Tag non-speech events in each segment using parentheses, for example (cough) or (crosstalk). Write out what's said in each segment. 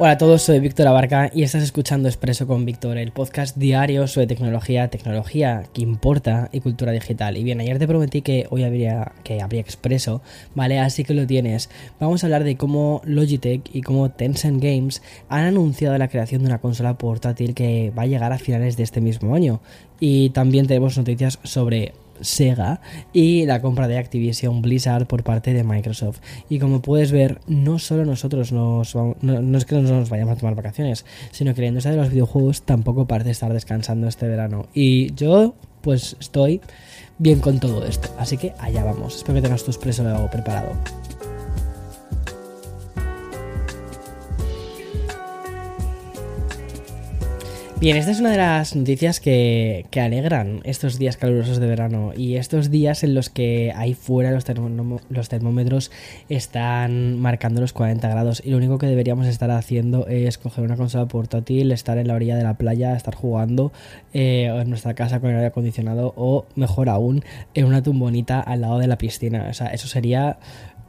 Hola a todos, soy Víctor Abarca y estás escuchando Expreso con Víctor, el podcast diario sobre tecnología, tecnología que importa y cultura digital. Y bien, ayer te prometí que hoy habría, que habría Expreso, ¿vale? Así que lo tienes. Vamos a hablar de cómo Logitech y cómo Tencent Games han anunciado la creación de una consola portátil que va a llegar a finales de este mismo año. Y también tenemos noticias sobre Sega y la compra de Activision Blizzard por parte de Microsoft. Y como puedes ver, no solo nosotros nos no, no, es que nos vayamos a tomar vacaciones, sino que la industria de los videojuegos tampoco parece estar descansando este verano. Y yo, pues estoy bien con todo esto. Así que allá vamos. Espero que tengas tu expreso preparado. Bien, esta es una de las noticias que, alegran estos días calurosos de verano y estos días en los que ahí fuera los, los, termómetros están marcando los 40 grados y lo único que deberíamos estar haciendo es coger una consola portátil, estar en la orilla de la playa, estar jugando eh, en nuestra casa con el aire acondicionado o mejor aún en una tumbonita al lado de la piscina. O sea, eso sería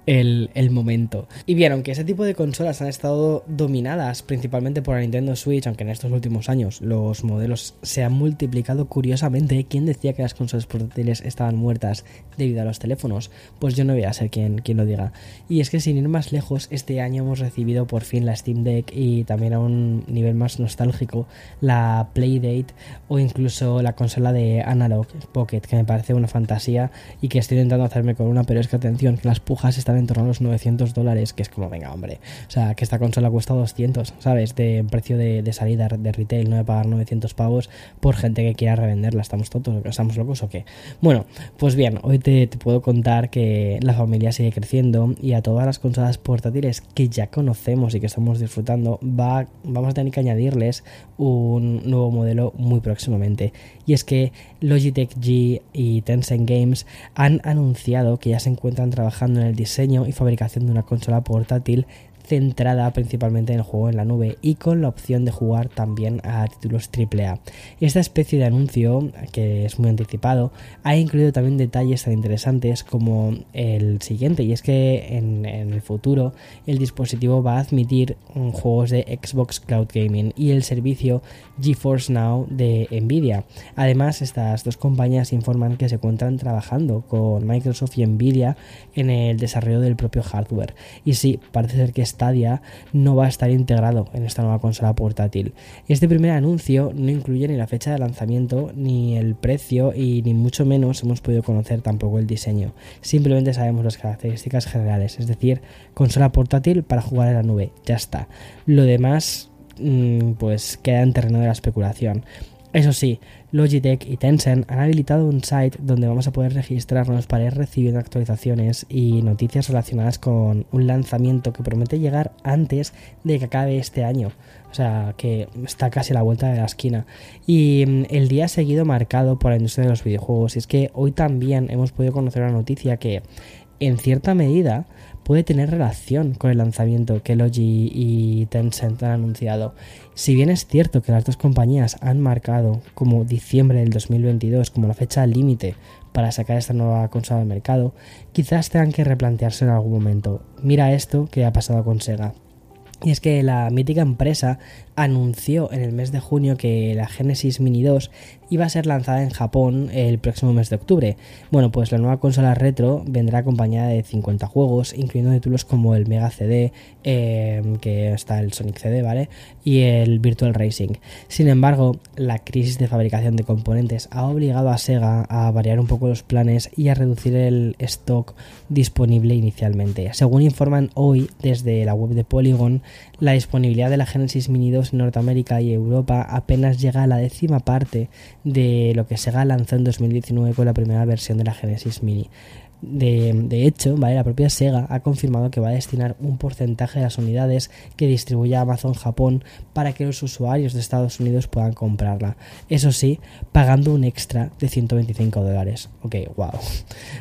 el, momento. Y bien, aunque ese tipo de consolas han estado dominadas principalmente por la Nintendo Switch, aunque en estos últimos años los modelos se han multiplicado curiosamente, ¿quién decía que las consolas portátiles estaban muertas debido a los teléfonos? Pues yo no voy a ser quien, quien lo diga. Y es que sin ir más lejos, este año hemos recibido por fin la Steam Deck y también a un nivel más nostálgico la Playdate o incluso la consola de Analog Pocket, que me parece una fantasía y que estoy intentando hacerme con una, pero es que atención, las pujas están en torno a los 900 dólares, que es como, venga, hombre, o sea, que esta consola cuesta 200, ¿sabes? De precio de, salida de retail, no de pagar 900 pavos por gente que quiera revenderla. ¿Estamos tontos? ¿Estamos locos o qué? Bueno, pues bien, hoy te, puedo contar que la familia sigue creciendo y a todas las consolas portátiles que ya conocemos y que estamos disfrutando, va, vamos a tener que añadirles un nuevo modelo muy próximamente. Y es que Logitech G y Tencent Games han anunciado que ya se encuentran trabajando en el diseño y fabricación de una consola portátil centrada principalmente en el juego en la nube y con la opción de jugar también a títulos AAA. Esta especie de anuncio, que es muy anticipado, ha incluido también detalles tan interesantes como el siguiente, y es que en, el futuro el dispositivo va a admitir juegos de Xbox Cloud Gaming y el servicio GeForce Now de Nvidia. Además, estas dos compañías informan que se encuentran trabajando con Microsoft y Nvidia en el desarrollo del propio hardware. Y sí, parece ser que No va a estar integrado en esta nueva consola portátil. Este primer anuncio no incluye ni la fecha de lanzamiento, ni el precio y ni mucho menos hemos podido conocer tampoco el diseño. Simplemente sabemos las características generales, es decir, consola portátil para jugar en la nube, ya está. Lo demás mm, pues queda en terreno de la especulación. Eso sí, Logitech y Tencent han habilitado un site donde vamos a poder registrarnos para ir recibiendo actualizaciones y noticias relacionadas con un lanzamiento que promete llegar antes de que acabe este año. O sea, que está casi a la vuelta de la esquina. Y mm, el día ha seguido marcado por la industria de los videojuegos. Y es que hoy también hemos podido conocer una noticia que, en cierta medida, puede tener relación con el lanzamiento que Logi y Tencent han anunciado. Si bien es cierto que las dos compañías han marcado como diciembre del 2022 como la fecha límite para sacar esta nueva consola al mercado, quizás tengan que replantearse en algún momento. Mira esto que ha pasado con Sega. Y es que la mítica empresa anunció en el mes de junio que la Genesis Mini 2 iba a ser lanzada en Japón el próximo mes de octubre. Bueno, pues la nueva consola retro vendrá acompañada de 50 juegos, incluyendo títulos como el Mega CD, em, que está el Sonic CD, ¿vale? Y el Virtual Racing. Sin embargo, la crisis de fabricación de componentes ha obligado a Sega a variar un poco los planes y a reducir el stock disponible inicialmente. Según informan hoy desde la web de Polygon, la disponibilidad de la Genesis Mini 2 en Norteamérica y Europa apenas llega a la décima parte de lo que Sega lanzó en 2019 con la primera versión de la Genesis Mini. De, hecho, ¿vale? la propia Sega ha confirmado que va a destinar un porcentaje de las unidades que distribuye Amazon Japón para que los usuarios de Estados Unidos puedan comprarla. Eso sí, pagando un extra de 125 dólares. Ok, wow. (laughs)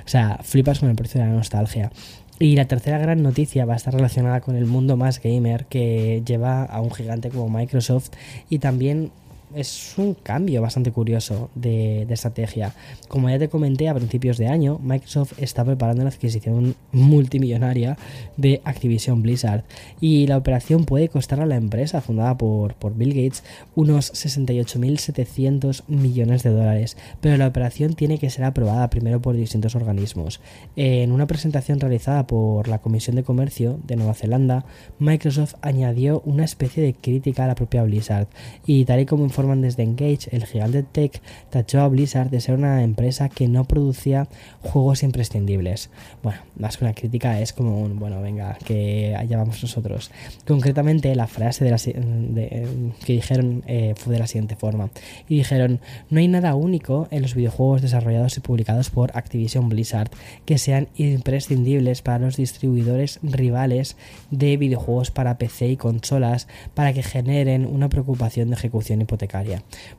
O sea, flipas con el precio de la nostalgia. Y la tercera gran noticia va a estar relacionada con el mundo más gamer que lleva a un gigante como Microsoft y también es un cambio bastante curioso de, estrategia. Como ya te comenté a principios de año, Microsoft está preparando la adquisición multimillonaria de Activision Blizzard y la operación puede costar a la empresa fundada por, por Bill Gates unos 68.700 millones de dólares, pero la operación tiene que ser aprobada primero por distintos organismos. En una presentación realizada por la Comisión de Comercio de Nueva Zelanda, Microsoft añadió una especie de crítica a la propia Blizzard y tal y como informan desde Engage, el gigante tech tachó a Blizzard de ser una empresa que no producía juegos imprescindibles. Bueno, más que una crítica es como un, bueno, venga, que allá vamos nosotros. Concretamente la frase de que dijeron eh, fue de la siguiente forma. Y dijeron, no hay nada único en los videojuegos desarrollados y publicados por Activision Blizzard que sean imprescindibles para los distribuidores rivales de videojuegos para PC y consolas para que generen una preocupación de ejecución hipotecaria.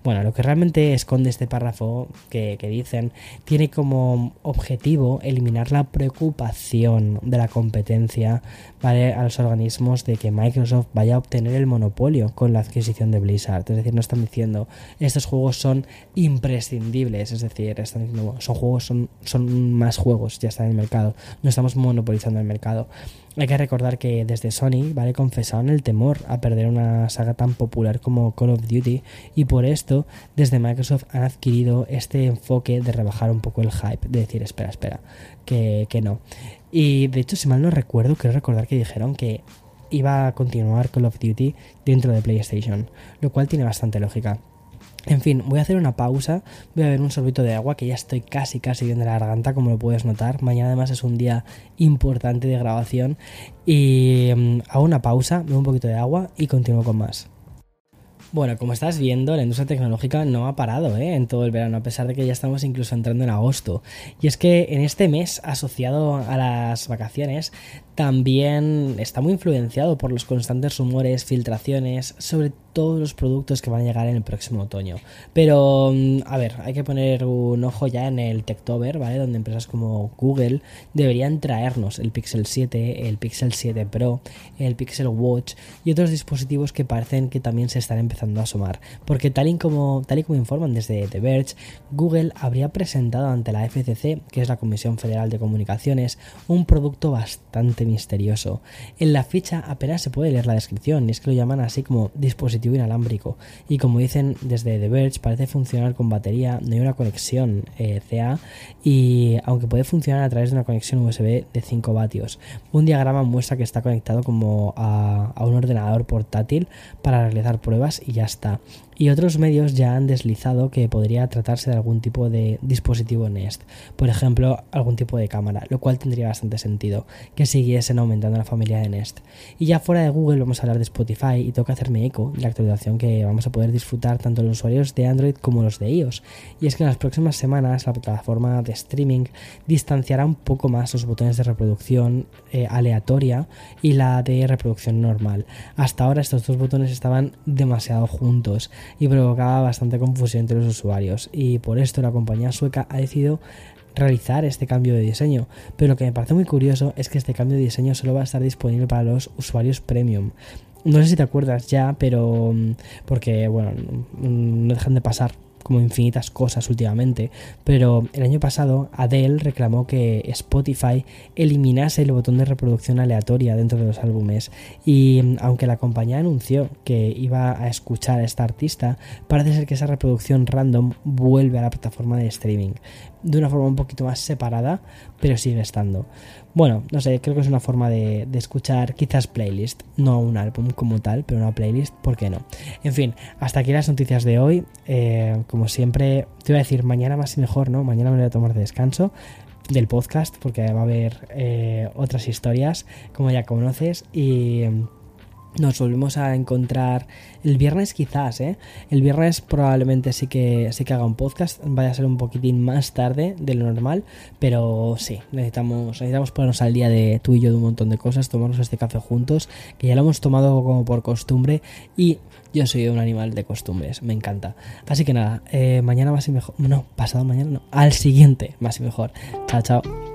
Bueno, lo que realmente esconde este párrafo que, dicen tiene como objetivo eliminar la preocupación de la competencia ¿vale? a los organismos de que Microsoft vaya a obtener el monopolio con la adquisición de Blizzard. Es decir, no están diciendo estos juegos son imprescindibles, es decir, están diciendo son juegos, son, son más juegos, ya están en el mercado, no estamos monopolizando el mercado. Hay que recordar que desde Sony, ¿vale? Confesaron el temor a perder una saga tan popular como Call of Duty y por esto desde Microsoft han adquirido este enfoque de rebajar un poco el hype, de decir, espera, espera, que, que no. Y de hecho, si mal no recuerdo, quiero recordar que dijeron que iba a continuar Call of Duty dentro de PlayStation, lo cual tiene bastante lógica. En fin, voy a hacer una pausa, voy a beber un sorbito de agua que ya estoy casi casi bien de la garganta, como lo puedes notar. Mañana además es un día importante de grabación y mm, hago una pausa, bebo un poquito de agua y continúo con más. Bueno, como estás viendo, la industria tecnológica no ha parado ¿eh? en todo el verano, a pesar de que ya estamos incluso entrando en agosto. Y es que en este mes, asociado a las vacaciones, también está muy influenciado por los constantes rumores, filtraciones sobre todos los productos que van a llegar en el próximo otoño. Pero, mm, a ver, hay que poner un ojo ya en el Techtober, ¿vale? Donde empresas como Google deberían traernos el Pixel 7, el Pixel 7 Pro, el Pixel Watch y otros dispositivos que parecen que también se están empezando a asomar. Porque tal y como, tal y como informan desde The Verge, Google habría presentado ante la FCC, que es la Comisión Federal de Comunicaciones, un producto bastante misterioso. En la ficha apenas se puede leer la descripción, y es que lo llaman así como dispositivo inalámbrico. Y como dicen desde The Verge, parece funcionar con batería, no hay una conexión eh, CA, y aunque puede funcionar a través de una conexión USB de 5 vatios. Un diagrama muestra que está conectado como a, a un ordenador portátil para realizar pruebas y ya está y otros medios ya han deslizado que podría tratarse de algún tipo de dispositivo Nest, por ejemplo, algún tipo de cámara, lo cual tendría bastante sentido que siguiesen aumentando la familia de Nest. Y ya fuera de Google vamos a hablar de Spotify y tengo que hacerme eco de la actualización que vamos a poder disfrutar tanto los usuarios de Android como los de iOS. Y es que en las próximas semanas la plataforma de streaming distanciará un poco más los botones de reproducción eh, aleatoria y la de reproducción normal. Hasta ahora estos dos botones estaban demasiado juntos y provocaba bastante confusión entre los usuarios y por esto la compañía sueca ha decidido realizar este cambio de diseño. Pero lo que me parece muy curioso es que este cambio de diseño solo va a estar disponible para los usuarios premium. No sé si te acuerdas ya, pero mm, porque bueno, mm, no dejan de pasar como infinitas cosas últimamente, pero el año pasado Adele reclamó que Spotify eliminase el botón de reproducción aleatoria dentro de los álbumes y aunque la compañía anunció que iba a escuchar a esta artista, parece ser que esa reproducción random vuelve a la plataforma de streaming de una forma un poquito más separada, pero sigue estando. Bueno, no sé, creo que es una forma de, escuchar quizás playlist, no un álbum como tal, pero una playlist, ¿por qué no? En fin, hasta aquí las noticias de hoy. Eh, como siempre, te iba a decir mañana más y mejor, ¿no? Mañana me voy a tomar de descanso del podcast porque va a haber eh, otras historias como ya conoces y nos volvemos a encontrar el viernes quizás, ¿eh? El viernes probablemente sí que sí que haga un podcast, vaya a ser un poquitín más tarde de lo normal, pero sí, necesitamos necesitamos ponernos al día de tú y yo de un montón de cosas, tomarnos este café juntos, que ya lo hemos tomado como por costumbre y yo soy un animal de costumbres, me encanta. Así que nada, eh, mañana más y mejor, no, pasado mañana no, al siguiente más y mejor. Chao, chao.